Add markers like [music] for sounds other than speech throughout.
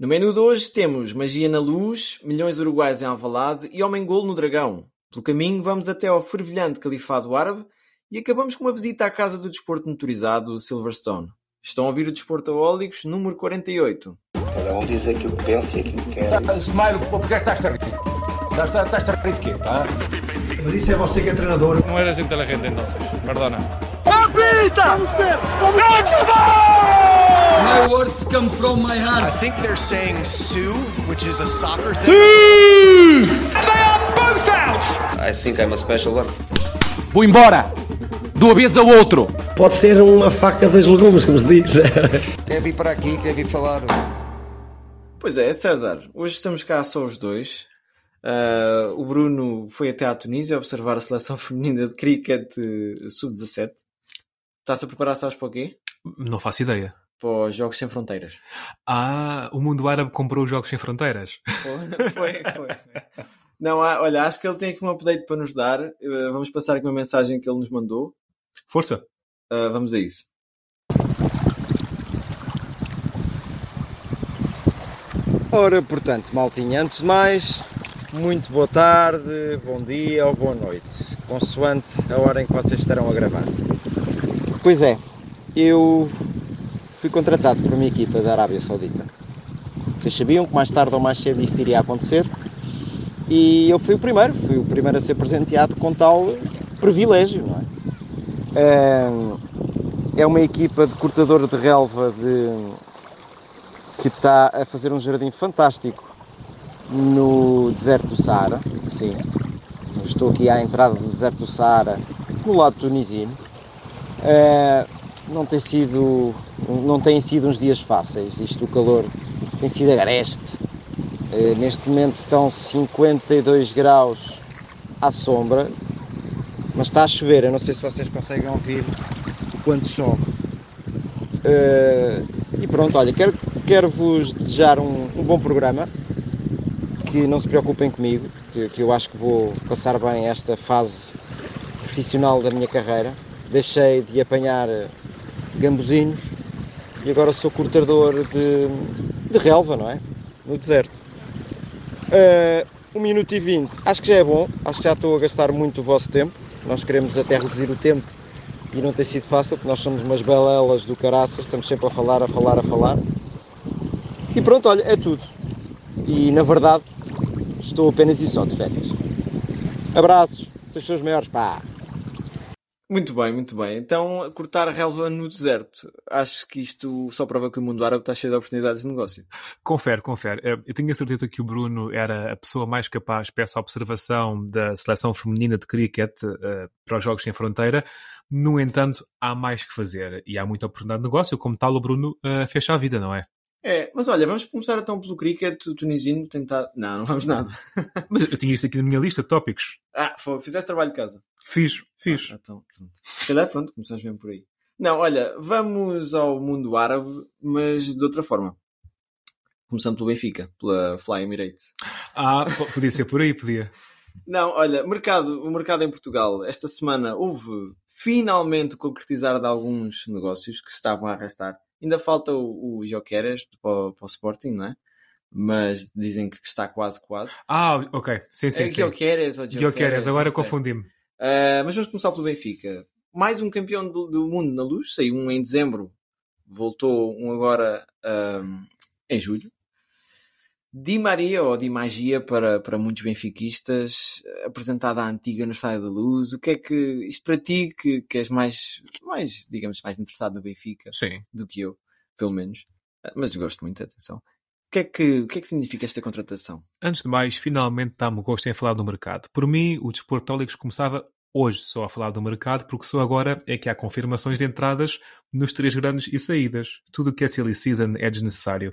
No menu de hoje temos Magia na Luz, Milhões Uruguais em Alvalade e Homem-Golo no Dragão. Pelo caminho vamos até ao fervilhante Califado Árabe e acabamos com uma visita à Casa do Desporto Motorizado Silverstone. Estão a ouvir o Desporto Aólicos número 48. Cada um diz aquilo que pensa e aquilo que quer. Smile, porque estás rico? Estás, estás rico quê? Tá? Mas isso é você que é treinador. No eres inteligente entonces, perdona. My words come from my I heart. think they're saying Sue, which is a soccer thing. I think I'm a special one. Vou embora! De uma vez ao outro! Pode ser uma faca dos legumes, como se diz. [laughs] Quer vir para aqui, quer vir falar. Pois é, César, hoje estamos cá só os dois. Ah, o Bruno foi até à Tunísia observar a seleção [laughs] feminina de cricket eh, sub-17. Está-se a preparar, sabes para o quê? Não faço ideia. Para os Jogos Sem Fronteiras. Ah, o mundo árabe comprou os Jogos Sem Fronteiras. [laughs] Foi, foi. Não, há- olha, acho que ele tem aqui um update para nos dar. Eh, Vamos passar aqui uma mensagem que ele nos mandou. Força! Ah, vamos a isso. Ora, portanto, maltinha, antes de mais, muito boa tarde, bom dia ou boa noite, consoante a hora em que vocês estarão a gravar. Pois é, eu fui contratado por uma equipa da Arábia Saudita. Vocês sabiam que mais tarde ou mais cedo isto iria acontecer e eu fui o primeiro, fui o primeiro a ser presenteado com tal privilégio, não é? É uma equipa de cortador de relva de, que está a fazer um jardim fantástico no deserto do Saara. Sim, estou aqui à entrada do deserto do Saara, no lado tunisino. Não tem sido, não têm sido uns dias fáceis. Isto, o calor tem sido agreste. Eh, neste momento estão 52 graus à sombra, mas está a chover. Eu não sei se vocês conseguem ouvir o quanto chove. Eh, e pronto, olha, quero, quero vos desejar um, um bom programa. Que não se preocupem comigo, que, que eu acho que vou passar bem esta fase profissional da minha carreira. Deixei de apanhar gambuzinhos e agora sou cortador de, de relva, não é? No deserto. Eh, 1 minuto e 20, acho que já é bom, acho que já estou a gastar muito o vosso tempo. Nós queremos até reduzir o tempo e não tem sido fácil, porque nós somos umas belelas do caraças, estamos sempre a falar, a falar, a falar. E pronto, olha, é tudo. E na verdade, estou apenas e só de férias. Abraços, vocês são os maiores, pá! Muito bem, muito bem. Então, cortar a relva no deserto. Acho que isto só prova que o mundo árabe está cheio de oportunidades de negócio. Confere, confere. Eh, Eu tenho a certeza que o Bruno era a pessoa mais capaz para essa observação da seleção feminina de cricket eh, para os Jogos Sem Fronteira. No entanto, há mais que fazer e há muita oportunidade de negócio. Como tal, o Bruno eh, fecha a vida, não é? É, mas olha, vamos começar então pelo cricket tunisino tentar. Não, não vamos nada. [laughs] Mas eu tinha isto aqui na minha lista de tópicos. Ah, foi, fizeste trabalho de casa. Fiz, fiz. Ah, então, pronto. Se calhar, pronto, começamos mesmo por aí. Não, olha, vamos ao mundo árabe, mas de outra forma. Começando pelo Benfica, pela Fly Emirates. Ah, po- podia ser por aí, podia. [laughs] Não, olha, mercado, o mercado em Portugal, esta semana houve finalmente o concretizar de alguns negócios que se estavam a arrastar. Ainda falta o, o Jokeres para, o- para o Sporting, não é? Mas dizem que está quase, quase. Ah, ok. Sim, sim, é sim. Jokeres ou Jokeres, agora confundi-me. Uh, mas vamos começar pelo Benfica. Mais um campeão do, do mundo na luz, saiu um em dezembro, voltou um agora um, em julho. Di Maria, ou Di Magia para, para muitos benfiquistas, apresentada à antiga no Estádio da Luz. O que é que, isto para ti, que, que és mais, mais, digamos, mais interessado no Benfica Sim. do que eu, pelo menos. Mas gosto muito, atenção. O que é que, o que, é que significa esta contratação? Antes de mais, finalmente dá-me gosto em falar do mercado. Por mim, o Desportólicos começava hoje só a falar do mercado, porque só agora é que há confirmações de entradas nos três grandes e saídas. Tudo o que é silly season é desnecessário.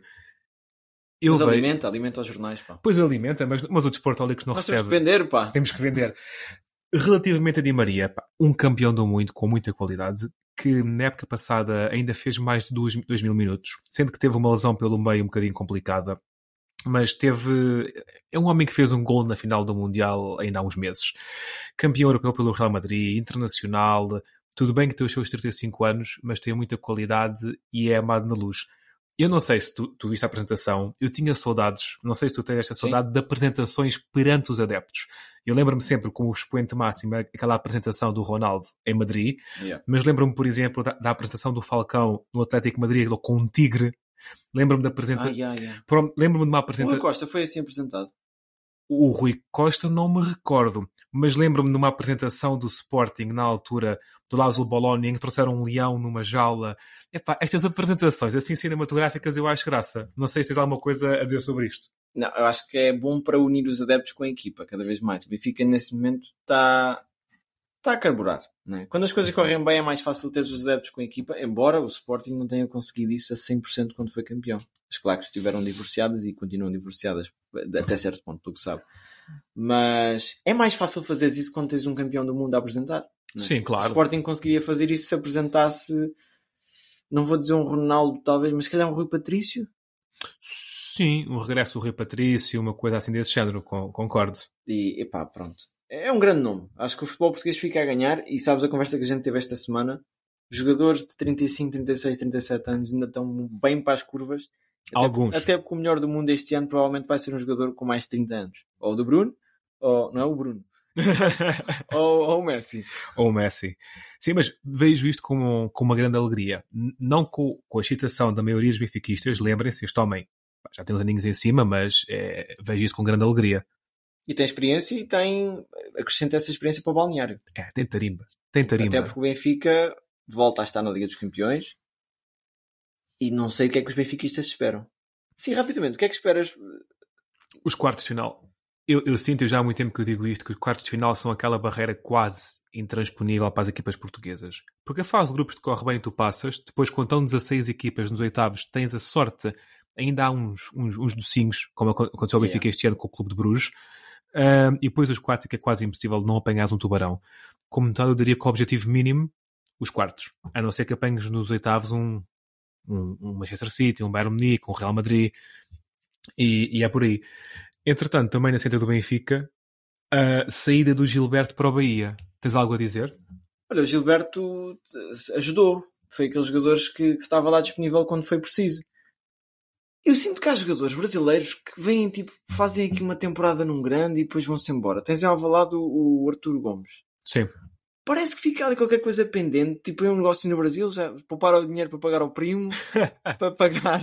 Eu Mas vejo- alimenta, alimenta os jornais, pá. Pois alimenta, mas, mas o Desportólicos não Nós temos recebe. que vender, pá. Temos que vender. Relativamente a Di Maria, pá, um campeão do mundo com muita qualidade, que na época passada ainda fez mais de 2 mil minutos, sendo que teve uma lesão pelo meio um bocadinho complicada, mas teve. É um homem que fez um gol na final do Mundial ainda há uns meses. Campeão europeu pelo Real Madrid, internacional, tudo bem que tem os seus 35 anos, mas tem muita qualidade e é amado na luz. Eu não sei se tu, tu viste a apresentação, eu tinha saudades, não sei se tu tens esta saudade de apresentações perante os adeptos. Eu lembro-me sempre como o expoente máximo aquela apresentação do Ronaldo em Madrid, Yeah. mas lembro-me, por exemplo, da, da apresentação do Falcão no Atlético Madrid com um tigre. Lembro-me da Ah, apresentação. yeah, yeah. Lembro-me de uma O Rui apresentação. Costa foi assim apresentado. O Rui Costa não me recordo, mas lembro-me de uma apresentação do Sporting na altura do Lázaro Bologna em que trouxeram um leão numa jaula. Epá, estas apresentações assim cinematográficas eu acho graça. Não sei se tens alguma coisa a dizer sobre isto. Não, eu acho que é bom para unir os adeptos com a equipa, cada vez mais. O Benfica, nesse momento, está está a carburar. Né? Quando as coisas correm bem, é mais fácil ter os adeptos com a equipa, embora o Sporting não tenha conseguido isso a 100% quando foi campeão. As claques estiveram divorciadas e continuam divorciadas até certo ponto, pelo que sabe. Mas é mais fácil fazer isso quando tens um campeão do mundo a apresentar. Né? Sim, O claro. Sporting conseguiria fazer isso se apresentasse, não vou dizer um Ronaldo, talvez, mas se calhar um Rui Patrício. Sim, um regresso do Rui Patrício, uma coisa assim desse género, con- concordo. E epá, pronto. É um grande nome. Acho que o futebol português fica a ganhar. E sabes a conversa que a gente teve esta semana? Jogadores de 35, 36, 37 anos ainda estão bem para as curvas. Até Alguns. Porque, até porque o melhor do mundo este ano provavelmente vai ser um jogador com mais de 30 anos. Ou o do Bruno, ou não é o Bruno, ou, ou o Messi. Ou o Messi. Sim, mas vejo isto com, com uma grande alegria. Não com, com a excitação da maioria dos benfiquistas, lembrem-se, este homem já tem uns aninhos em cima, mas é, vejo isso com grande alegria. E tem experiência e tem. acrescenta essa experiência para o balneário. É, tem tarimba. Tem tarimba. Até porque o Benfica volta a estar na Liga dos Campeões e não sei o que é que os benfiquistas esperam. Sim, rapidamente, o que é que esperas? Os quartos de final. Eu, eu sinto já há muito tempo que eu digo isto, que os quartos de final são aquela barreira quase intransponível para as equipas portuguesas. Porque a fase de grupos te corre bem e tu passas, depois quando estão 16 equipas nos oitavos, tens a sorte, ainda há uns, uns, uns docinhos, como aco- aconteceu ao Yeah. Benfica este ano com o Clube de Bruges, Ah, e depois os quartos é que é quase impossível não apanhares um tubarão. Como tal, eu diria que o objetivo mínimo, os quartos. A não ser que apanhes nos oitavos um, um, um Manchester City, um Bayern Munique, um Real Madrid, e, e é por aí. Entretanto, também na centro do Benfica, a saída do Gilberto para o Bahia. Tens algo a dizer? Olha, o Gilberto eh, ajudou. Foi aqueles jogadores que, que estava lá disponível quando foi preciso. Eu sinto que há jogadores brasileiros que vêm, tipo, fazem aqui uma temporada num grande e depois vão-se embora. Tens em Alvalade o, o Arturo Gomes. Sim. Parece que fica ali qualquer coisa pendente. Tipo, é um negócio no Brasil, já poupar o dinheiro para pagar ao primo, [laughs] para pagar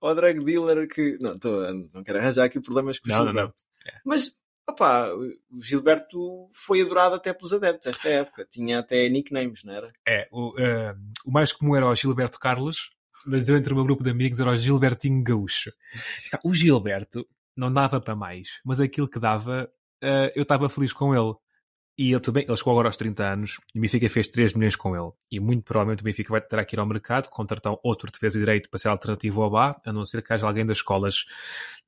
ao drug dealer que... Não, tô, não quero arranjar aqui problemas com o Não, não, Gilberto. Mas, opá, o Gilberto foi adorado até pelos adeptos esta época. Tinha até nicknames, não era? É, o, eh, o mais comum era o Gilberto Carlos, mas eu entre o meu grupo de amigos era o Gilbertinho Gaúcho. O Gilberto não dava para mais, mas aquilo que dava, eh, eu estava feliz com ele. E ele também, ele chegou agora aos 30 anos e o Benfica fez 3 milhões com ele. E muito provavelmente o Benfica vai ter que ir ao mercado, contratar outro defesa direito para ser alternativo ao Bá, a não ser que haja alguém das escolas.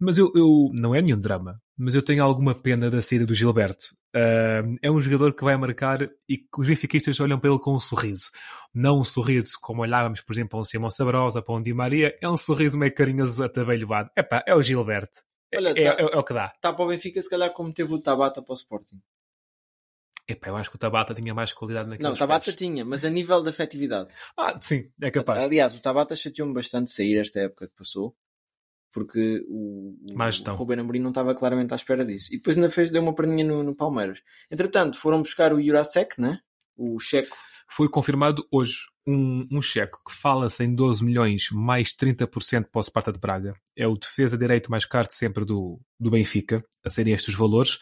Mas eu, eu não é nenhum drama, mas eu tenho alguma pena da saída do Gilberto. Ah, é um jogador que vai marcar e que os benfiquistas olham para ele com um sorriso. Não um sorriso como olhávamos, por exemplo, para um Simão Sabrosa, para um Di Maria, é um sorriso meio carinhoso atabalhoado. Epá, é o Gilberto. Olha, é, tá- é- é o que dá. Está para o Benfica, se calhar, como teve o Tabata para o Sporting. Epá, eu acho que o Tabata tinha mais qualidade naqueles Não, o Tabata pés. tinha, mas a nível de afetividade. Ah, sim, é capaz. Aliás, o Tabata chateou-me bastante sair esta época que passou, porque o, o, Ruben Amorim não estava claramente à espera disso. E depois ainda fez, deu uma perninha no, no Palmeiras. Entretanto, foram buscar o Jurasek, né? o checo. Foi confirmado hoje um, um cheque que fala-se em 12 milhões mais 30% para o Sparta de Braga. É o defesa direito mais caro de sempre do, do Benfica, a serem estes valores.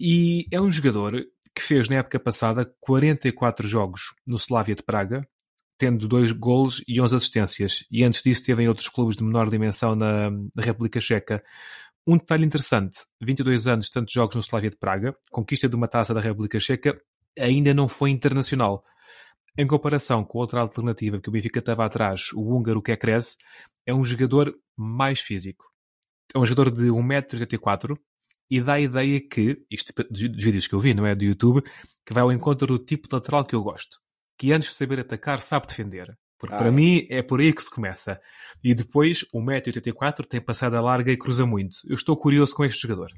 E é um jogador que fez na época passada 44 jogos no Slavia de Praga, tendo dois golos e 11 assistências. E antes disso teve em outros clubes de menor dimensão na, República Checa. Um detalhe interessante, 22 anos, tantos jogos no Slavia de Praga, conquista de uma taça da República Checa, ainda não foi internacional. Em comparação com outra alternativa que o Benfica estava atrás, o húngaro Kekres, é um jogador mais físico. É um jogador de 1,84m e dá a ideia que, isto dos vídeos que eu vi, não é do YouTube, que vai ao encontro do tipo de lateral que eu gosto. Que antes de saber atacar, sabe defender. Porque Ah, para é. mim é por aí que se começa. E depois, 1,84m tem passada larga e cruza muito. Eu estou curioso com este jogador.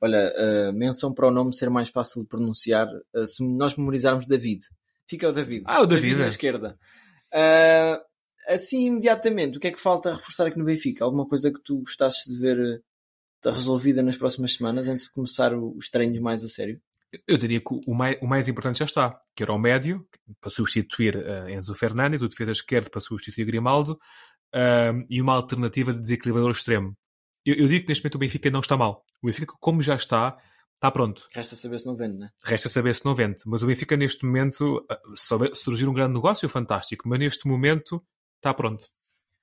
Olha, uh, menção para o nome ser mais fácil de pronunciar uh, se nós memorizarmos David. Fica o David. Ah, o David, na é. esquerda. Uh, assim imediatamente, o que é que falta reforçar aqui no Benfica? Alguma coisa que tu gostasses de ver eh, resolvida nas próximas semanas, antes de começar os treinos mais a sério? Eu diria que o mais, o mais importante já está, que era o médio, para substituir eh, Enzo Fernandes, o defesa esquerdo para substituir Grimaldo, ahm, e uma alternativa de desequilibrador extremo. Eu, eu digo que neste momento o Benfica não está mal. O Benfica, como já está, está pronto. Resta saber se não vende, né? Resta saber se não vende. Mas o Benfica, neste momento, se souber- surgir um grande negócio, fantástico. Mas neste momento, está pronto.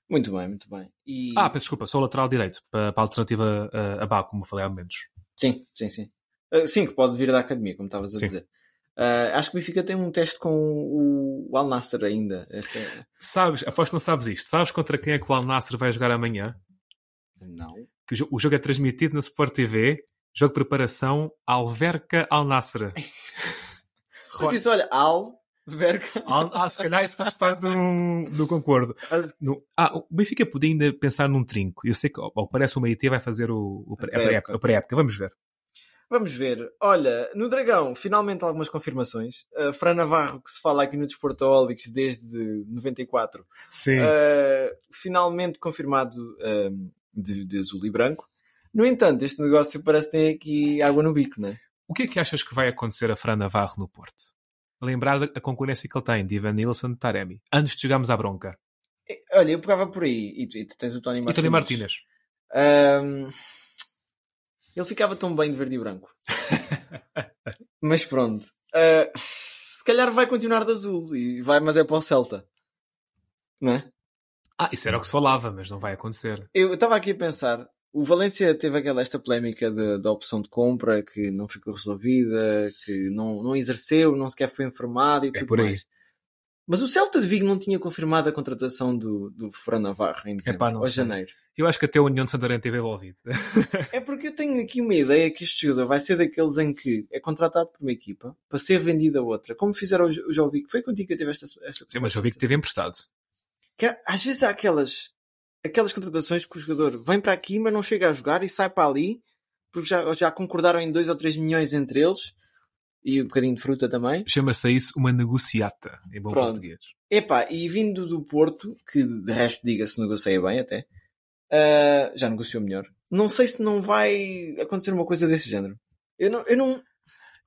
Muito bem, muito bem. E... Ah, peço desculpa, o lateral direito, para, para a alternativa uh, a Bá, como falei há momentos. Sim, sim, sim. Uh, sim, que pode vir da academia, como estavas a Sim. dizer. Uh, acho que o Benfica tem um teste com o, o Al Nasser ainda. Esta é- Sabes, aposto que não sabes isto. Sabes contra quem é que o Al Nassr vai jogar amanhã? Não. Que o, jo- o jogo é transmitido na Sport TV. Jogo de preparação Alverca Al Nassr. [laughs] Mas isso, olha, Al, Al- Ah, se calhar isso faz parte do, do concordo. No- ah, o Benfica podia ainda pensar num trinco. Eu sei que, ao parece, o Meite vai fazer o, o pré- a pré-época. pré-época. Vamos ver. Vamos ver. Olha, no Dragão, finalmente algumas confirmações. Uh, Fran Navarro, que se fala aqui no Desportaólicos desde 94. Sim. Uh, finalmente confirmado um, de, de azul e branco. No entanto, este negócio parece que tem aqui água no bico, não é? O que é que achas que vai acontecer a Fran Navarro no Porto? Lembrar da a concorrência que ele tem de Ivan Nilsson e Taremi. Antes de chegarmos à bronca. Olha, eu pegava por aí. E tu, e tu tens o Tony E Martínez. Tony Martínez. Um, ele ficava tão bem de verde e branco. [laughs] mas pronto. Uh, se calhar vai continuar de azul. E vai, mas é para o Celta. Não é? Ah, isso era o que se falava, mas não vai acontecer. Eu estava aqui a pensar. O Valência teve aquela esta polémica da opção de compra que não ficou resolvida, que não, não exerceu, não sequer foi informado e tudo É por aí. mais. Mas o Celta de Vigo não tinha confirmado a contratação do, do Fran Navarro em dezembro Epá, ou sei. janeiro. Eu acho que até a União de Santarém esteve envolvido. É porque eu tenho aqui uma ideia que este jogador vai ser daqueles em que é contratado por uma equipa para ser vendido a outra, como fizeram o Jo- o Jovic. Foi contigo que eu tive esta. esta Sim, mas vi que teve emprestado. que às vezes há aquelas, aquelas contratações que o jogador vem para aqui, mas não chega a jogar e sai para ali, porque já, já concordaram em 2 ou 3 milhões entre eles e um bocadinho de fruta também. Chama-se isso uma negociata, em bom Pronto. português. Epá, e vindo do Porto, que de resto diga-se negocia bem até, ah, já negociou melhor. Não sei se não vai acontecer uma coisa desse género. Eu não, eu não...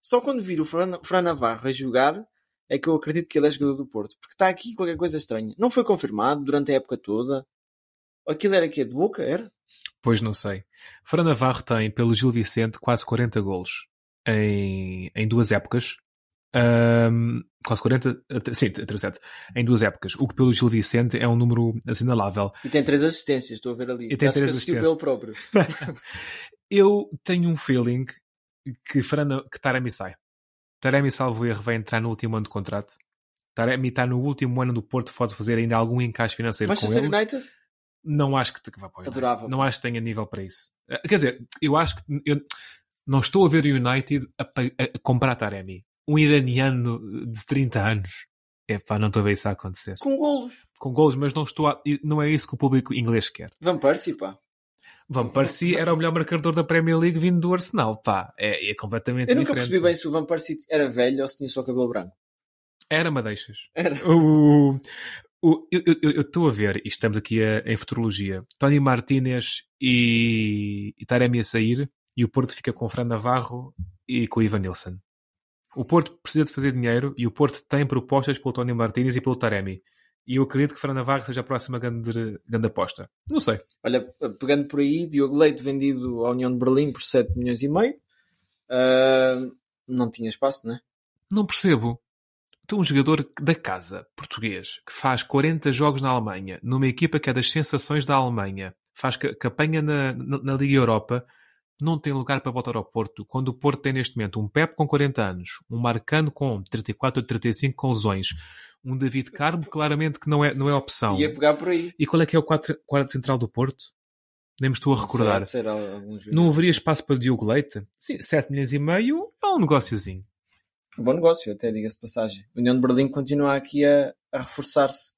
Só quando vir o Fran, Fran Navarro a jogar é que eu acredito que ele é jogador do Porto. Porque está aqui qualquer coisa estranha. Não foi confirmado durante a época toda. Aquilo era que De boca? Era? Pois não sei. Fran Navarro tem, pelo Gil Vicente, quase 40 golos em, em duas épocas. Ahm, quase 40, eh, sim, 37, em duas épocas. O que pelo Gil Vicente é um número assinalável. E tem três assistências, estou a ver ali. E tem três assistências. pelo próprio. [laughs] Eu tenho um feeling que, Fran, que Taremi sai. Taremi, salvo erro, vai entrar no último ano de contrato. Taremi está no último ano do Porto, pode fazer ainda algum encaixe financeiro com Manchester ele. United? Não acho que, te- vá para o United. Não acho que tenha nível para isso. Eh, Quer dizer, eu acho que eu não estou a ver o United a, pa- a comprar Taremi. Um iraniano de 30 anos. Epá, não estou a ver isso a acontecer. Com golos. Com golos, mas não estou a, não é isso que o público inglês quer. Van Persie, pá. Van Persie era o melhor marcador da Premier League vindo do Arsenal, pá. É, é completamente Eu nunca diferente. percebi bem se o Van Persie era velho ou se tinha só cabelo branco. Era Madeixas. Era. O, o, eu estou a ver, e estamos aqui a- em futurologia, Tony Martínez e, e Taremi a sair, e o Porto fica com o Fran Navarro e com o Ivan Nilsson. O Porto precisa de fazer dinheiro e o Porto tem propostas pelo Tony Martínez e pelo Taremi. E eu acredito que Fran Navarro seja a próxima grande, grande aposta. Não sei. Olha, pegando por aí, Diogo Leite vendido à União de Berlim por 7 milhões e meio. Ah, não tinha espaço, né? Não percebo. Tu, um jogador da casa, português, que faz 40 jogos na Alemanha, numa equipa que é das sensações da Alemanha, faz ca- campanha na, na, na Liga Europa, não tem lugar para voltar ao Porto, quando o Porto tem neste momento um Pep com 40 anos, um Marcano com 34 ou 35 com lesões, um David Carmo claramente que não é, não é opção. Ia pegar por aí. E qual é que é o quadro, quadro central do Porto? Nem me estou a recordar. Será de ser algum jogador. Não haveria espaço para Diogo Leite? Sim, 7 milhões e meio é um negóciozinho. Bom negócio, até diga-se passagem. A União de Berlim continua aqui a, a reforçar-se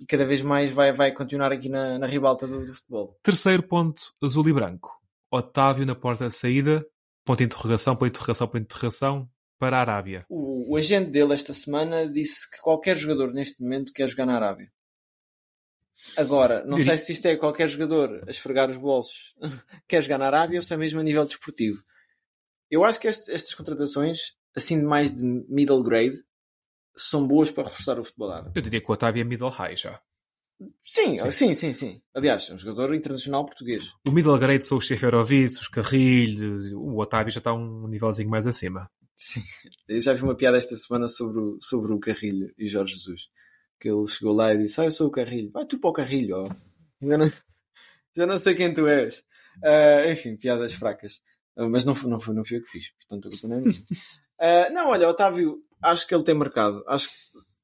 e cada vez mais vai, vai continuar aqui na, na ribalta do, do futebol. Terceiro ponto, azul e branco. Otávio na porta de saída, ponto de interrogação, ponto de interrogação, ponto de interrogação, para a Arábia. O, o agente dele esta semana disse que qualquer jogador neste momento quer jogar na Arábia. Agora, não Diria- sei se isto é qualquer jogador a esfregar os bolsos [laughs] quer jogar na Arábia ou se é mesmo a nível desportivo. Eu acho que este- estas contratações, assim de mais de middle grade, são boas para reforçar o futebol árabe. Eu diria que o Otávio é middle high já. Sim, Sim. sim, sim, sim. Aliás, é um jogador internacional português. O middle grade são os Seferovic, os Carrilhos, o Otávio já está um nívelzinho mais acima. Sim. Eu já vi uma piada esta semana sobre o, sobre o Carrilho e Jorge Jesus. Que ele chegou lá e disse: Ah, eu sou o Carrilho. Vai tu para o Carrilho, ó. Já não, já não sei quem tu és. Ah, enfim, piadas fracas. Ah, mas não, foi- não, foi, não fui eu que fiz, portanto a culpa não é minha. [laughs] Ah, não, olha, Otávio, acho que ele tem mercado. Acho que,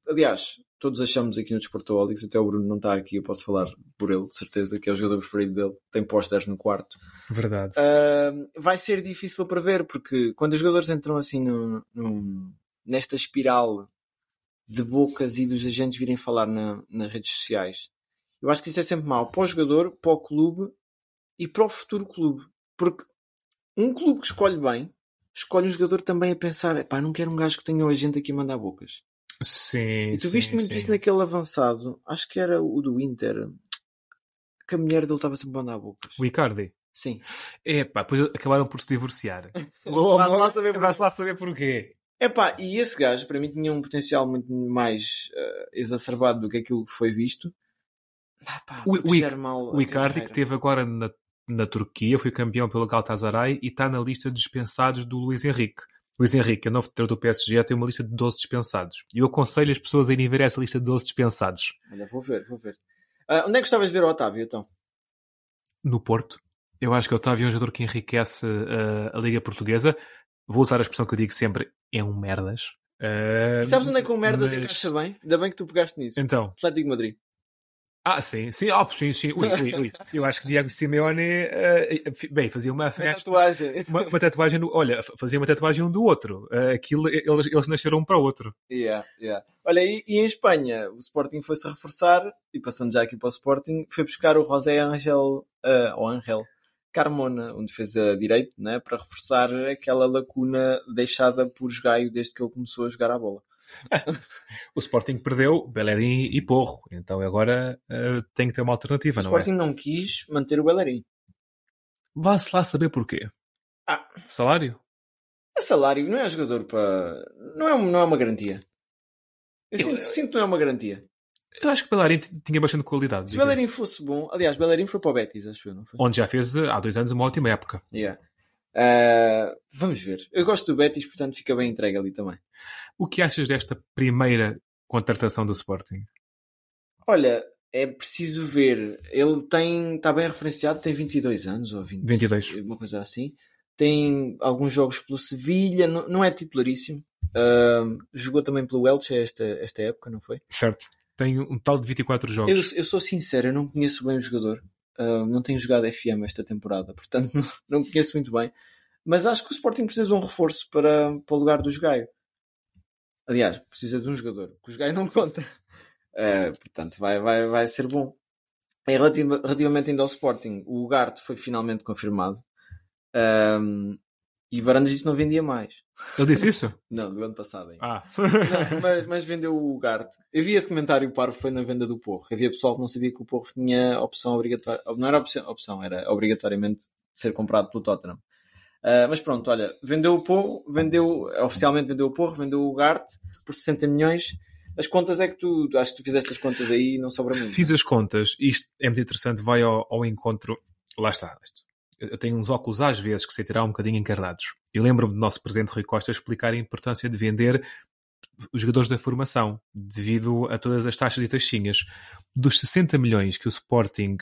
aliás, todos achamos aqui no Desportoholics, até o Bruno não está aqui, eu posso falar por ele, de certeza, que é o jogador preferido dele. Tem pósteres no quarto. Verdade. Uh, vai ser difícil para ver, porque quando os jogadores entram assim no, no- nesta espiral de bocas e dos agentes virem falar na- nas redes sociais, eu acho que isso é sempre mau para o jogador, para o clube e para o futuro clube. Porque um clube que escolhe bem, escolhe um jogador também a pensar: pá, não quero um gajo que tenha o agente aqui a mandar bocas. Sim, E tu sim, viste muito sim. isso naquele avançado, acho que era o do Inter, que a mulher dele estava sempre a mandar bocas. O Icardi. Sim. Epá, depois acabaram por se divorciar. Vá-se lá saber porquê. Vai-se lá saber porquê. Epá, e esse gajo para mim tinha um potencial muito mais eh, exacerbado do que aquilo que foi visto. Ah, pá, O- o Icardi, que teve agora na, na Turquia, foi campeão pelo Galatasaray e está na lista de dispensados do Luís Henrique. Luís Henrique, é o novo treinador do PSG, tem uma lista de 12 dispensados. E eu aconselho as pessoas a irem ver essa lista de 12 dispensados. Olha, vou ver, vou ver. Ah, onde é que gostavas de ver o Otávio, então? No Porto, eu acho que o Otávio é um jogador que enriquece uh, a Liga Portuguesa. Vou usar a expressão que eu digo sempre, é um merdas. Uh, Sabes onde é que o Merdas mas- encaixa bem? Ainda bem que tu pegaste nisso. Então, Atlético de Madrid. Ah, sim, sim, ah, sim, sim. Ui, ui, ui. Eu acho que Diego Simeone, uh, bem, fazia uma festa. tatuagem. uma, uma tatuagem no, olha, fazia uma tatuagem um do outro. Uh, aquilo, eles, eles nasceram um para o outro. Yeah, yeah. Olha, e, e em Espanha, o Sporting foi-se reforçar, e passando já aqui para o Sporting, foi buscar o José Ángel, ah, ou Ángel Carmona, um defesa direito, né, para reforçar aquela lacuna deixada por Gaio desde que ele começou a jogar a bola. [laughs] O Sporting perdeu Bellerin e Porro. Então agora uh, tem que ter uma alternativa, O não Sporting não quis manter o Bellerin. é? Vá-se lá saber porquê. Ah. Salário? A salário não é jogador para. Não é, não é uma garantia. Eu, Eu- sinto, sinto que não é uma garantia. Eu acho que Bellerin tinha bastante qualidade. Se. Bellerin fosse bom, aliás, Bellerin foi para o Betis, acho eu, não foi? Onde já fez uh, há dois anos uma ótima época. Yeah. Ah, vamos ver. Eu gosto do Betis, portanto fica bem entregue ali também. O que achas desta primeira contratação do Sporting? Olha, é preciso ver. Ele tem, está bem referenciado, tem 22 anos ou 20, 22. uma coisa assim. Tem alguns jogos pelo Sevilha, não, não é titularíssimo. Ah, jogou também pelo Elche esta, esta época, não foi? Certo. Tem um total de 24 Eu, jogos. eu sou sincero, eu não conheço bem o jogador. Ah, não tenho jogado FM esta temporada, [laughs] portanto não, conheço muito bem. Mas acho que o Sporting precisa de um reforço para, para o lugar do Jogaio. Aliás, precisa de um jogador, que o Jogaio não [laughs] conta. Ah, portanto, vai, vai, vai ser bom. Relativamente ainda ao Sporting, o Ugarte foi finalmente confirmado. Ahm, e Varandas disse que não vendia mais. Ele disse isso? [laughs] Não, do ano passado ainda. Ah. Não, mas, mas vendeu o Ugarte. Eu vi esse comentário parvo foi na venda do Porro. Havia pessoal que não sabia que o Porro tinha opção obrigatória. Não era opção, opção era obrigatoriamente ser comprado pelo Tottenham. Ah, mas pronto, olha, vendeu o Porro, vendeu, oficialmente vendeu o Porro, vendeu o Ugarte por 60 milhões. As contas é que tu, acho que tu fizeste as contas aí e não sobra muito. Fiz as contas. Isto é muito interessante. Vai ao, ao encontro. Lá está. Isto. Eu tenho uns óculos às vezes que sei tirar um bocadinho encarnados. Eu lembro-me do nosso presidente Rui Costa explicar a importância de vender os jogadores da formação devido a todas as taxas e taxinhas. Dos 60 milhões que o Sporting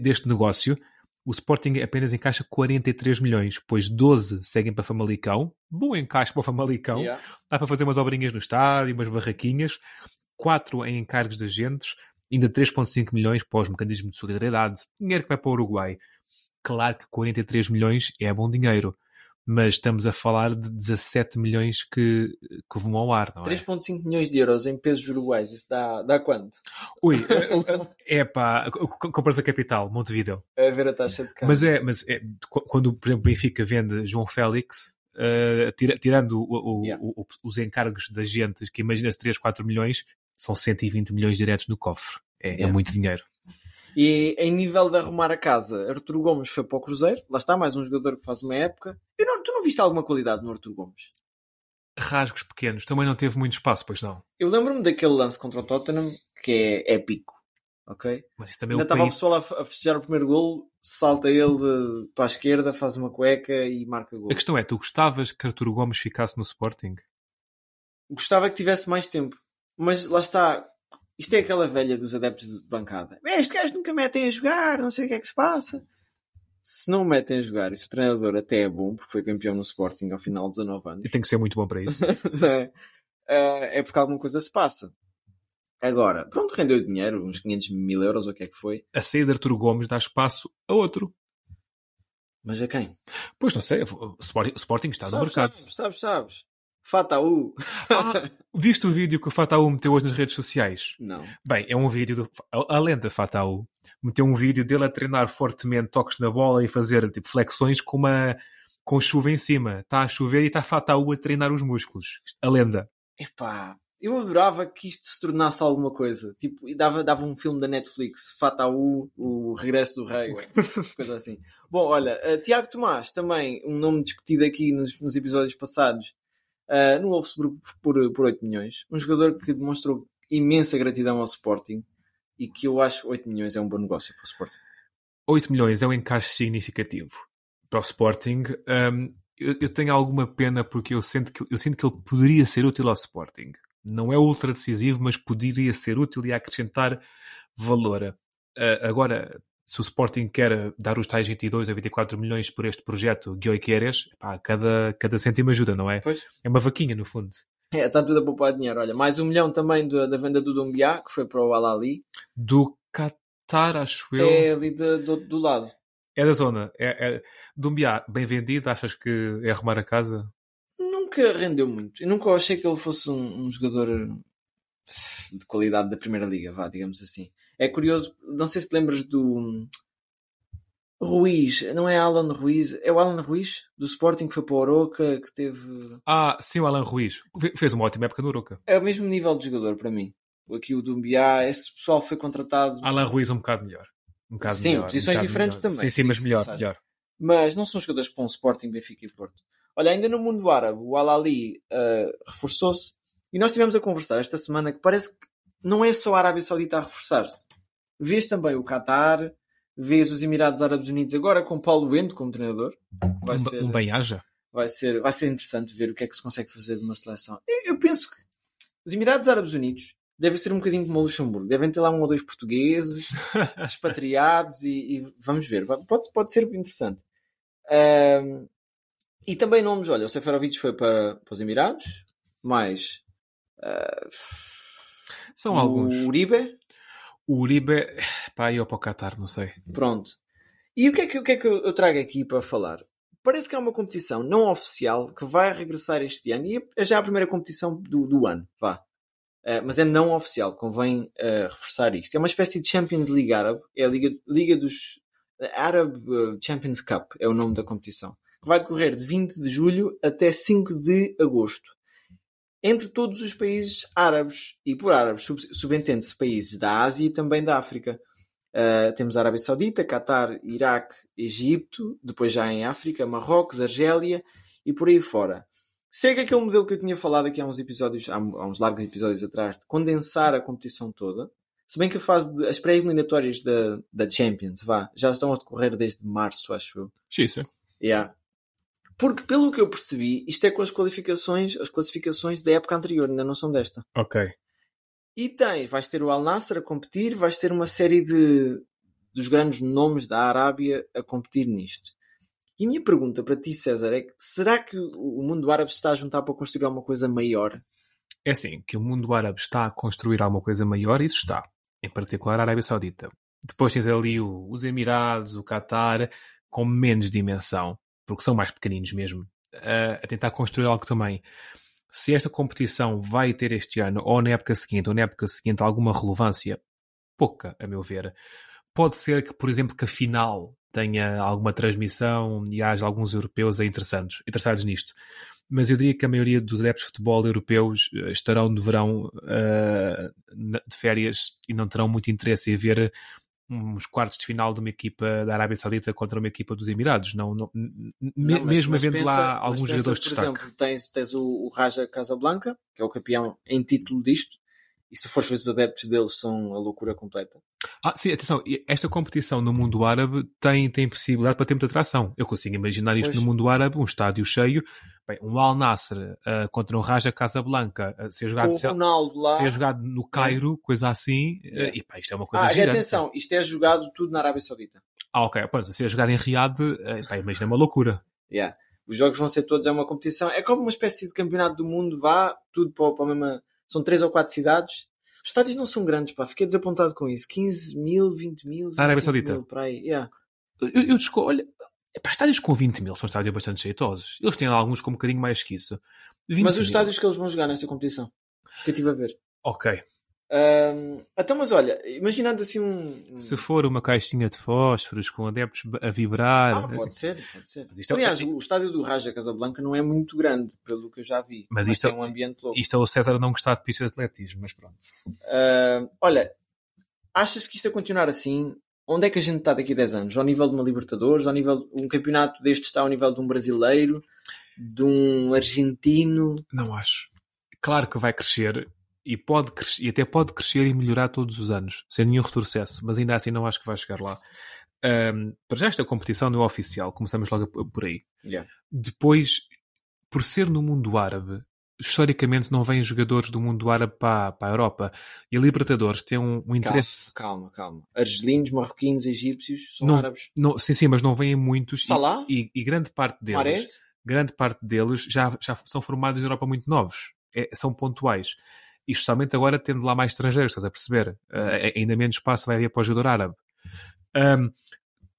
deste negócio, o Sporting apenas encaixa 43 milhões, pois 12 seguem para Famalicão. Bom encaixe para o Famalicão. Yeah. Dá para fazer umas obrinhas no estádio, umas barraquinhas. 4 em encargos de agentes. Ainda 3,5 milhões para os mecanismos de solidariedade. Dinheiro que vai para o Uruguai. Claro que 43 milhões é bom dinheiro. Mas estamos a falar de 17 milhões que, que vão ao ar, não é? 3,5 milhões de euros em pesos uruguais, isso dá, dá quanto? Ui, [laughs] é pá, compras a capital, Montevideo. A ver a taxa de câmbio. Mas é, mas é, qu- quando, por exemplo, o Benfica vende João Félix, eh, tira- tirando o- o- Yeah. o- os encargos de agentes, que imagina-se 3, 4 milhões, são 120 milhões diretos no cofre. É, é Yeah. muito dinheiro. E em nível de arrumar a casa, Arturo Gomes foi para o Cruzeiro. Lá está, mais um jogador que faz uma época. Não, tu não viste alguma qualidade no Arturo Gomes? Rasgos pequenos, também não teve muito espaço, pois não. Eu lembro-me daquele lance contra o Tottenham que é épico. Ok? Mas isso também Ainda o estava o pessoal a, a festejar o primeiro golo, salta ele para a esquerda, faz uma cueca e marca gol. A questão é, tu gostavas que Arturo Gomes ficasse no Sporting? Gostava que tivesse mais tempo. Mas lá está. Isto é aquela velha dos adeptos de bancada. "É, Este gajo nunca metem a jogar, não sei o que é que se passa. Se não metem a jogar, e se o treinador até é bom, porque foi campeão no Sporting ao final de 19 anos, E tem que ser muito bom para isso. [laughs] é, é porque alguma coisa se passa. Agora, pronto, rendeu dinheiro, uns 500 mil euros, ou o que é que foi. A saída de Arturo Gomes dá espaço a outro. Mas a quem? Pois não sei, o Sporting, está no sabes, mercado. sabes, sabes, sabes. Fataú. Ah, viste o vídeo que o Fataú meteu hoje nas redes sociais? Não. Bem, é um vídeo do. A, lenda Fataú meteu um vídeo dele a treinar fortemente toques na bola e fazer tipo flexões com uma. com chuva em cima. Está a chover e está Fataú a treinar os músculos. A lenda. Epá, eu adorava que isto se tornasse alguma coisa. Tipo, dava, dava um filme da Netflix, Fataú, o Regresso do Rei, [laughs] coisa assim. Bom, olha, uh, Tiago Tomás, também um nome discutido aqui nos, nos episódios passados, uh, no Wolfsburg por, por 8 milhões. Um jogador que demonstrou imensa gratidão ao Sporting e que eu acho 8 milhões é um bom negócio para o Sporting. 8 milhões é um encaixe significativo para o Sporting. Um, eu, eu tenho alguma pena porque eu sinto, que, eu sinto que ele poderia ser útil ao Sporting. Não é ultra decisivo, mas poderia ser útil e acrescentar valor. Uh, agora, se o Sporting quer dar os tais 22 a 24 milhões por este projeto Guioi Queres, pá, cada, cada cêntimo ajuda, não é? Pois. É uma vaquinha, no fundo. É, está tudo a poupar dinheiro. Olha, mais um milhão também da, da venda do Dombiá, que foi para o Al-Ali. Do Qatar, acho eu. É ali de- do, do lado. É da zona. É, é... Dumbiá, bem vendido, achas que é arrumar a casa? Nunca rendeu muito. Eu nunca achei que ele fosse um, um jogador de qualidade da Primeira Liga, vá, digamos assim. É curioso, não sei se te lembras do hum, Ruiz, não é Alan Ruiz, é o Alan Ruiz do Sporting que foi para o Oroca, que teve. Ah, sim, o Alan Ruiz. Fe- Fez uma ótima época no Uruca. É o mesmo nível de jogador para mim. Aqui o Dumbiá, esse pessoal foi contratado, Alan Ruiz um bocado melhor. Um bocado Sim, melhor, posições um diferentes melhor. também, Sim, sim, mas melhor, melhor. mas não são jogadores para um Sporting, Benfica e Porto. Olha, ainda no mundo árabe, o Al-Ali eh, reforçou-se e nós estivemos a conversar esta semana que parece que não é só a Arábia Saudita a reforçar-se. Vês também o Qatar, vês os Emirados Árabes Unidos agora com Paulo Bento como treinador. Vai Um, ser, um bem-aja. vai, ser, vai ser interessante ver o que é que se consegue fazer de uma seleção. Eu, eu penso que os Emirados Árabes Unidos devem ser um bocadinho como o Luxemburgo. Devem ter lá um ou dois portugueses, [laughs] expatriados e, e vamos ver. Pode, pode ser interessante. Ahm, e também nomes, olha, o Seferovic foi para, para os Emirados, mais ah, São o alguns. Uribe, O Uribe, [sighs] pá, eu para o Qatar, não sei. pronto. E o que é que, o que, é que eu trago aqui para falar? Parece que há uma competição não oficial que vai regressar este ano e é já a primeira competição do, do ano, vá. Ah, mas é não oficial, convém ah, reforçar isto. É uma espécie de Champions League árabe, é a Liga, Liga dos Arab ah, Champions Cup, é o nome da competição, que vai decorrer de 20 de julho até 5 de agosto. Entre todos os países árabes, e por árabes sub- subentende-se países da Ásia e também da África. Ah, temos a Arábia Saudita, Catar, Iraque, Egito, depois já em África, Marrocos, Argélia e por aí fora. Segue aquele modelo que eu tinha falado aqui há uns episódios, há, há uns largos episódios atrás, de condensar a competição toda. Se bem que a fase de, as pré-eliminatórias da, da Champions, vá, já estão a decorrer desde março, acho eu. Xisa. Yeah. Porque, pelo que eu percebi, isto é com as qualificações, as classificações da época anterior, ainda não são desta. Ok. E tens, vais ter o Al Nassr a competir, vais ter uma série de dos grandes nomes da Arábia a competir nisto. E a minha pergunta para ti, César, é será que o mundo árabe se está a juntar para construir alguma coisa maior? É assim, que o mundo árabe está a construir alguma coisa maior, isso está. Em particular a Arábia Saudita. Depois tens ali o- os Emirados, o Qatar, com menos dimensão, porque são mais pequeninos mesmo, a- a tentar construir algo também. Se esta competição vai ter este ano, ou na época seguinte, ou na época seguinte, alguma relevância, pouca, a meu ver. Pode ser que, por exemplo, que a final tenha alguma transmissão e haja alguns europeus aí interessantes, interessados nisto. mas eu diria que a maioria dos adeptos de futebol europeus eh, estarão no verão uh, de férias e não terão muito interesse em ver uns quartos de final de uma equipa da Arábia Saudita contra uma equipa dos Emirados. Não, não, não mesmo mas havendo pensa, lá alguns pensa, jogadores de destaque. Por exemplo, tens, tens o, o Raja Casablanca, que é o campeão em título disto, e se fores ver os adeptos deles são a loucura completa. Ah, sim, atenção, esta competição no mundo árabe tem, tem possibilidade para ter muita atração. Eu consigo imaginar isto pois. no mundo árabe, um estádio cheio, bem, um Al Nasser uh, contra um Raja Casablanca, uh, ser jogado, ser, ser, jogado no Cairo, é. coisa assim, é. uh, e pá, isto é uma coisa ah, gigante. atenção, isto é jogado tudo na Arábia Saudita. Ah, ok, pronto, ser jogado em Riad, uh, pá, imagina é uma loucura. Yeah. Os jogos vão ser todos, é uma competição, é como uma espécie de campeonato do mundo, vá, tudo para, para a mesma, são três ou quatro cidades, os estádios não são grandes, pá. Fiquei desapontado com isso. 15 mil, 20 mil. Arábia Saudita. Mil, para aí. Yeah. Eu, eu desculpa, olha, pá, estádios com 20 mil são estádios bastante jeitosos. Eles têm alguns com um bocadinho mais que isso. Mas os mil. estádios que eles vão jogar nesta competição, que eu estive a ver. Ok. Um, então, mas olha, imaginando assim um, Se for uma caixinha de fósforos com adeptos a vibrar. Ah, pode ser, pode ser. É Aliás, é... o estádio do Raja Casablanca não é muito grande, pelo que eu já vi. Mas, mas isto é um ambiente louco. Isto é o César não gostar de pista de atletismo, mas pronto. Uh, olha, achas que isto a continuar assim? Onde é que a gente está daqui a 10 anos? Ao nível de uma Libertadores? Ao nível um campeonato deste está ao nível de um brasileiro? De um argentino? Não acho. Claro que vai crescer e, pode e até pode crescer e melhorar todos os anos, sem nenhum retrocesso, mas ainda assim não acho que vai chegar lá. Um, para já esta competição não é oficial, começamos logo por aí. Yeah. Depois, por ser no mundo árabe, historicamente não vêm jogadores do mundo árabe para, para a Europa. E a Libertadores tem um, um interesse. Calma, calma. Argelinos, marroquinos, egípcios são não, árabes. Não, sim, sim, mas não vêm muitos. Salá? E, e, e grande parte deles. Mares? Grande parte deles já, já são formados na Europa muito novos. É, são pontuais e especialmente agora tendo lá mais estrangeiros, estás a perceber? Uh, ainda menos espaço vai haver para o jogador árabe. Um,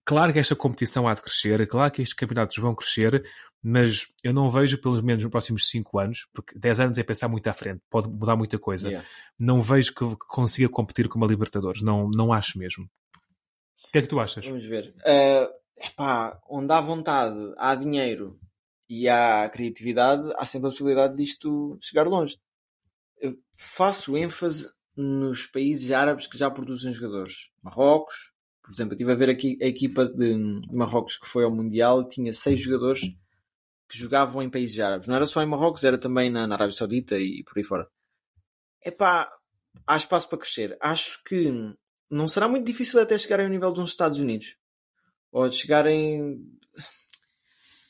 claro que esta competição há de crescer, claro que estes campeonatos vão crescer, mas eu não vejo, pelo menos nos próximos 5 anos, porque 10 anos é pensar muito à frente, pode mudar muita coisa. Yeah. Não vejo que consiga competir com uma Libertadores, não, não acho mesmo. O que é que tu achas? Vamos ver. Uh, epá, onde há vontade, há dinheiro e há criatividade, há sempre a possibilidade disto chegar longe faço ênfase nos países árabes que já produzem jogadores. Marrocos, por exemplo, eu estive a ver aqui a equipa de Marrocos que foi ao Mundial e tinha seis jogadores que jogavam em países árabes. Não era só em Marrocos, era também na, na Arábia Saudita e por aí fora. Epá, há espaço para crescer. Acho que não será muito difícil até chegarem ao nível dos Estados Unidos. Ou de chegarem.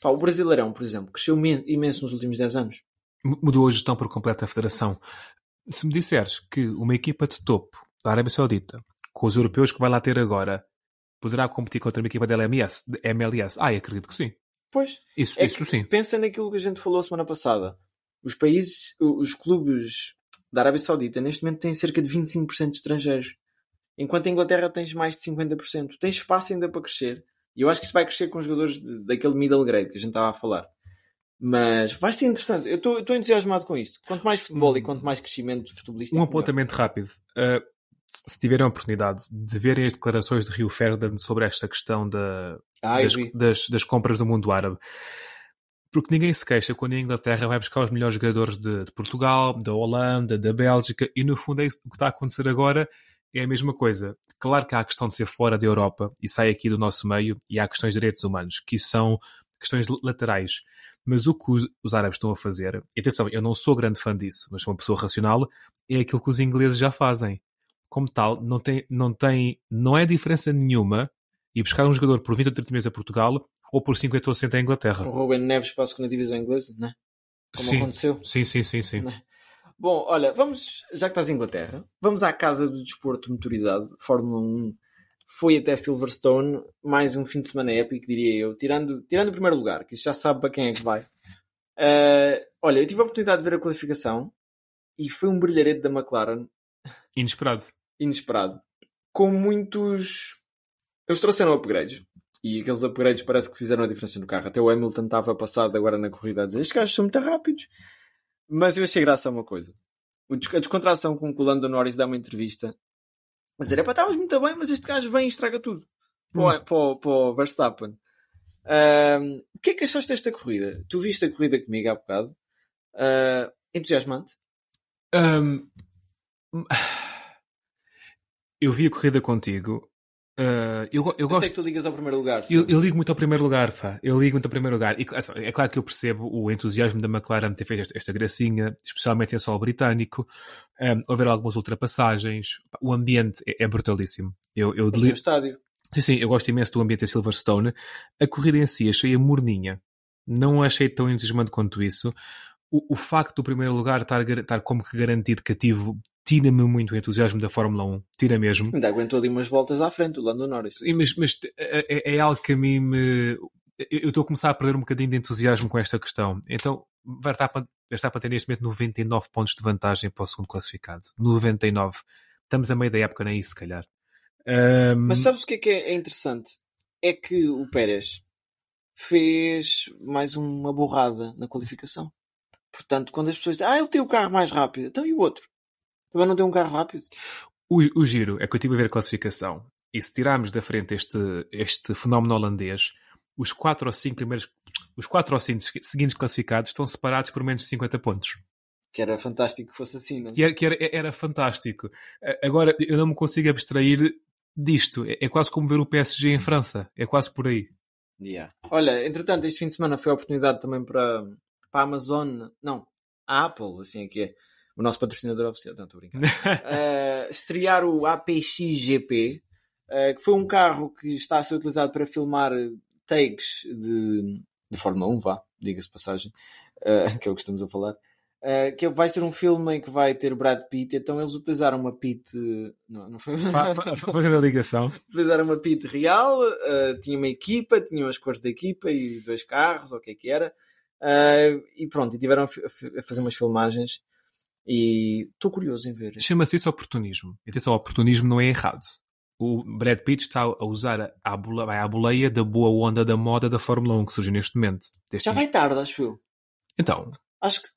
Pá, o Brasileirão, por exemplo, cresceu imenso nos últimos 10 anos mudou a gestão por completo da federação. Se me disseres que uma equipa de topo da Arábia Saudita, com os europeus que vai lá ter agora, poderá competir contra uma equipa da LMS, de MLS, ah, acredito que sim. Pois. Isso, é isso sim. Pensa naquilo que a gente falou semana passada. Os países, os clubes da Arábia Saudita neste momento têm cerca de 25% de estrangeiros. Enquanto a Inglaterra tens mais de 50%. Tens espaço ainda para crescer. E eu acho que isso vai crescer com os jogadores de, daquele middle grade que a gente estava a falar. Mas vai ser interessante. Eu estou entusiasmado com isto. Quanto mais futebol hum. e quanto mais crescimento futebolístico. Um apontamento melhor. rápido. Uh, se tiverem a oportunidade de verem as declarações de Rio Ferdinand sobre esta questão da, ah, das, das, das, compras do mundo árabe. Porque ninguém se queixa quando a Inglaterra vai buscar os melhores jogadores de, de Portugal, da Holanda, da Bélgica, e no fundo é isso, o que está a acontecer agora é a mesma coisa. Claro que há a questão de ser fora da Europa e sai aqui do nosso meio, e há questões de direitos humanos, que são questões laterais. Mas o que os, os, árabes estão a fazer, e atenção, eu não sou grande fã disso, mas sou uma pessoa racional, é aquilo que os ingleses já fazem. Como tal, não tem, não tem, não é diferença nenhuma e buscar um jogador por 20 ou 30 meses a Portugal ou por 50 ou 60 a Inglaterra. O Ruben Neves para a segunda divisão inglesa, não é? Como sim, aconteceu. Sim, sim, sim, sim. É? Bom, olha, vamos, já que estás em Inglaterra, vamos à casa do desporto motorizado, Fórmula 1 foi até Silverstone, mais um fim de semana épico, diria eu, tirando, tirando o primeiro lugar, que já sabe para quem é que vai. Uh, olha, eu tive a oportunidade de ver a qualificação e foi um brilharete da McLaren. Inesperado. Inesperado. Com muitos. Eles trouxeram upgrades. E aqueles upgrades parece que fizeram a diferença no carro. Até o Hamilton estava passado agora na corrida a dizer: estes gajos são muito rápidos. Mas eu achei graça a uma coisa. A descontração com que o Lando Norris dá uma entrevista mas é para estávamos muito bem, mas este gajo vem e estraga tudo para, hum. para, para o Verstappen. Ahm, o que é que achaste desta corrida? Tu viste a corrida comigo há bocado? Ah, entusiasmante? Ahm, [sighs] eu vi a corrida contigo. Ah, eu, eu Eu gosto. sei que tu ligas ao primeiro lugar. Eu, eu ligo muito ao primeiro lugar, pá. Eu ligo muito ao primeiro lugar. E, assim, é claro que eu percebo o entusiasmo da McLaren de ter feito esta, esta gracinha, especialmente em solo britânico. Um, houver algumas ultrapassagens. O ambiente é, é brutalíssimo. Eu, eu um estádio. Sim, sim, eu gosto imenso do ambiente em Silverstone. A corrida em si achei-a morninha. Não a achei tão entusiasmante quanto isso. O, o facto do primeiro lugar estar, estar como que garantido cativo tira-me muito o entusiasmo da Fórmula 1. Tira mesmo. Ainda aguentou ali umas voltas à frente, o Lando Norris. Sim, mas, mas é, é- é algo que a mim me. Eu estou a começar a perder um bocadinho de entusiasmo com esta questão. Então, Verstappen Verstappen tem neste momento 99 pontos de vantagem para o segundo classificado. 99. Estamos a meio da época, nem isso, se calhar. Ahm, Mas sabes o que é que é é interessante? É que o Pérez fez mais uma borrada na qualificação. Portanto, quando as pessoas dizem, ah, ele tem o carro mais rápido, então e o outro? Também não tem um carro rápido? O, o giro é que eu estive a ver a classificação e se tirarmos da frente este, este fenómeno holandês, os 4 ou 5 primeiros, os 4 ou 5 seguintes classificados estão separados por menos de 50 pontos. Que era fantástico que fosse assim, não é? Que era, que era, era fantástico. Agora, eu não me consigo abstrair disto. É, é quase como ver o PSG em França. É quase por aí. Yeah. Olha, entretanto, este fim de semana foi a oportunidade também para, para a Amazon, não, a Apple, assim é que é, o nosso patrocinador oficial, não estou a brincar, [laughs] Eh, estrear o APX-GP, eh, que foi um carro que está a ser utilizado para filmar takes de, de Fórmula 1, vá, diga-se passagem, eh, que é o que estamos a falar. eh, que vai ser um filme em que vai ter Brad Pitt, então eles utilizaram uma Pitt. Não, não foi. Fa- fa- Fazendo a ligação. [laughs] utilizaram uma pit real, uh, tinha uma equipa, tinham as cores da equipa e dois carros, ou o que é que era. Uh, e pronto, e tiveram a, a fazer umas filmagens e estou curioso em ver. Chama-se isso oportunismo. Atenção, oportunismo não é errado. O Brad Pitt está a usar a, a, bole- vai à boleia da boa onda da moda da Fórmula 1 que surge neste momento. Já vai tarde, acho eu. Então, Acho que,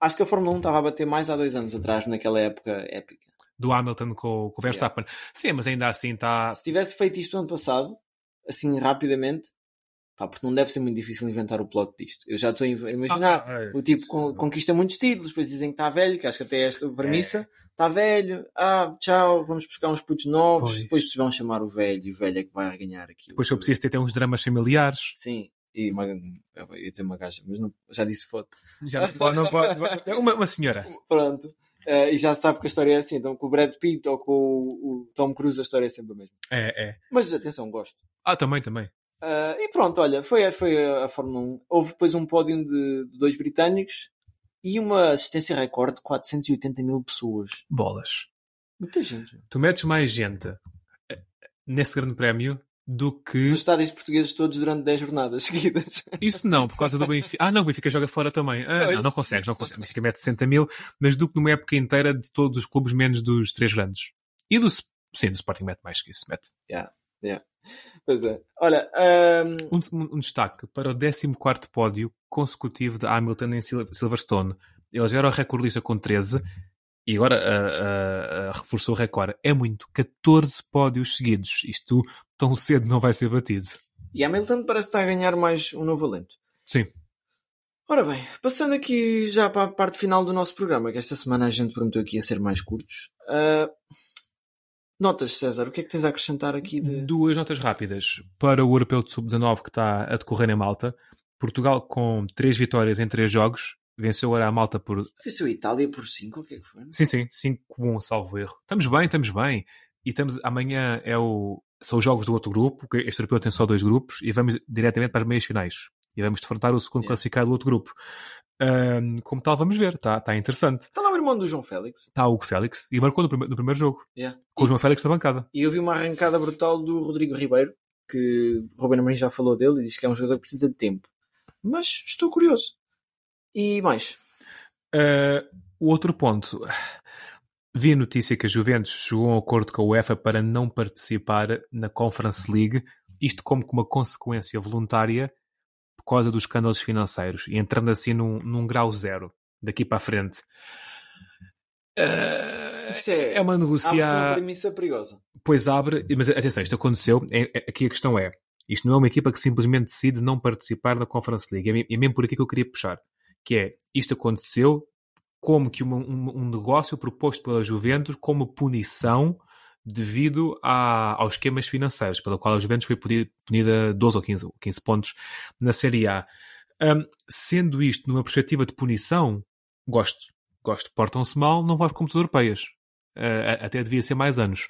acho que a Fórmula 1 estava a bater mais há dois anos atrás, naquela época épica. do Hamilton com, com o Verstappen. Sim, mas ainda assim está. Se tivesse feito isto ano passado, assim rapidamente, pá, porque não deve ser muito difícil inventar o plot disto. Eu já estou a imaginar. Ah, O tipo con- conquista muitos títulos, depois dizem que está velho, que acho que até é esta premissa. Está velho, ah, tchau, vamos buscar uns putos novos. Pois. Depois se vão chamar o velho e o velho é que vai ganhar aquilo. Depois eu preciso ter até uns dramas familiares. Sim, e uma, eu ia dizer uma gaja, mas não, já disse foto. Já não pode, pode. Uma, uma senhora. [laughs] Pronto. Eh, e já se sabe que a história é assim. Então com o Brad Pitt ou com o, o Tom Cruise a história é sempre a mesma. É, é. Mas atenção, gosto. Ah, também, também. Ah, e pronto, olha, foi, foi a, Fórmula 1. Houve depois um pódio de, de dois britânicos e uma assistência recorde de 480 mil pessoas. Bolas. Muita gente. Tu metes mais gente eh, nesse grande prémio do que. Nos estádios portugueses todos durante 10 jornadas [laughs] seguidas. Isso não, por causa do Benfica. Ah, não, o Benfica joga fora também. Ah, não, não consegues, não consegues. O Benfica mete 60 mil, mas do que numa época inteira de todos os clubes, menos dos três grandes. E do. Sim, do Sporting mete mais que isso. Mete. Pois é. Olha, Um, um- um destaque para o 14 pódio consecutivo de Hamilton em Sil- Silverstone. Ele já era o recordista com 13 e agora ah, ah, reforçou o recorde. É muito, 14 pódios seguidos. Isto tão cedo não vai ser batido. e Hamilton parece estar a ganhar mais um novo alento. Sim. Ora bem, passando aqui já para a parte final do nosso programa, que esta semana a gente prometeu aqui a ser mais curtos. Ah, notas, César, o que é que tens a acrescentar aqui de. Duas notas rápidas para o Europeu de Sub-19 que está a decorrer em Malta. Portugal com 3 vitórias em 3 jogos. Venceu agora a Malta por Foi a Itália por 5, o que é que foi? Sim, sim, 5-1, salvo erro. Estamos bem, estamos bem. E estamos, amanhã é o, são os jogos do outro grupo, que este europeu tem só dois grupos, e vamos diretamente para as meias finais. E vamos defrontar o segundo Yeah. classificado do outro grupo. Ahm, como tal, vamos ver, está tá interessante. Está lá o irmão do João Félix. Está o Hugo Félix, e marcou no, prime- no primeiro jogo, Yeah. com o João Félix na bancada. E eu vi uma arrancada brutal do Rodrigo Ribeiro, que o Ruben Amorim já falou dele e diz que é um jogador que precisa de tempo. Mas estou curioso. E mais? Ah, o outro ponto. Vi a notícia que a Juventus chegou a um acordo com a UEFA para não participar na Conference League, isto como uma consequência voluntária por causa dos escândalos financeiros e entrando assim num, num grau zero daqui para a frente. Isto é, é uma abre-se uma premissa perigosa. Pois abre, mas atenção, isto aconteceu. é- é- aqui a questão é: Isto não é uma equipa que simplesmente decide não participar da Conference League. É, é mesmo por aqui que eu queria puxar. Que é, isto aconteceu como que uma, um, um, negócio proposto pela Juventus como punição devido a, aos esquemas financeiros, pelo qual a Juventus foi punida 12 ou 15, 15 pontos na Série A. Um, sendo isto numa perspectiva de punição, gosto. Gosto. Portam-se mal, não vão às competições europeias. Uh, até devia ser mais anos.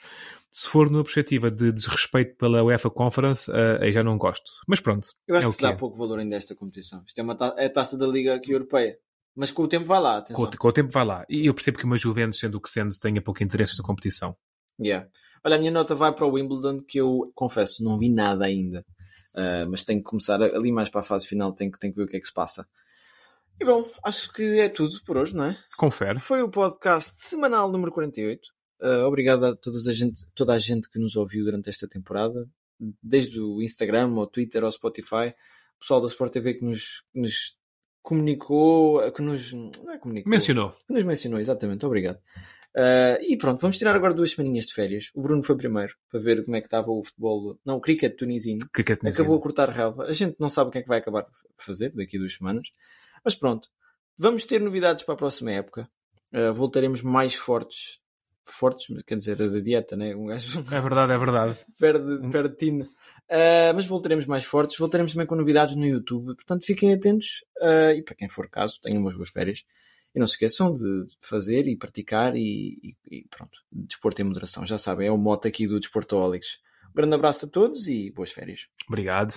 Se for numa perspectiva de desrespeito pela UEFA Conference, uh, aí já não gosto. Mas pronto. Eu acho é que se dá é. pouco valor ainda a esta competição. Isto é, uma ta é a taça da Liga aqui europeia. Mas com o tempo vai lá, com, com, o tempo vai lá. E eu percebo que uma Juventus, sendo o que sendo, tenha pouco interesse nesta competição. Yeah. Olha, a minha nota vai para o Wimbledon, que eu confesso, não vi nada ainda. Uh, mas tenho que começar ali mais para a fase final, tenho, tenho que ver o que é que se passa. E bom, acho que é tudo por hoje, não é? Confere. Foi o podcast semanal número 48. Uh, ah, obrigado a toda a, gente, toda a gente que nos ouviu durante esta temporada, desde o Instagram, ao Twitter, ao Spotify, o pessoal da Sport TV que nos, nos comunicou, que nos não é comunicou, mencionou. Que nos mencionou, exatamente, obrigado. Uh, e pronto, vamos tirar agora duas semaninhas de férias. O Bruno foi primeiro para ver como é que estava o futebol, não, o cricket tunisino. Cricket tunisino. Acabou a cortar relva. A gente não sabe o que é que vai acabar de fazer daqui a duas semanas. Mas pronto, vamos ter novidades para a próxima época. Uh, voltaremos mais fortes. Fortes, quer dizer, da dieta, né? Um gajo... É verdade, é verdade. [laughs] perde, perde tino. Uh, mas voltaremos mais fortes. Voltaremos também com novidades no YouTube. Portanto, fiquem atentos. Uh, e para quem for caso, tenham umas boas férias. E não se esqueçam de fazer e praticar e, e, e pronto, desporto em moderação. Já sabem, é o mote aqui do Desportoholics. Um grande abraço a todos e boas férias. Obrigado.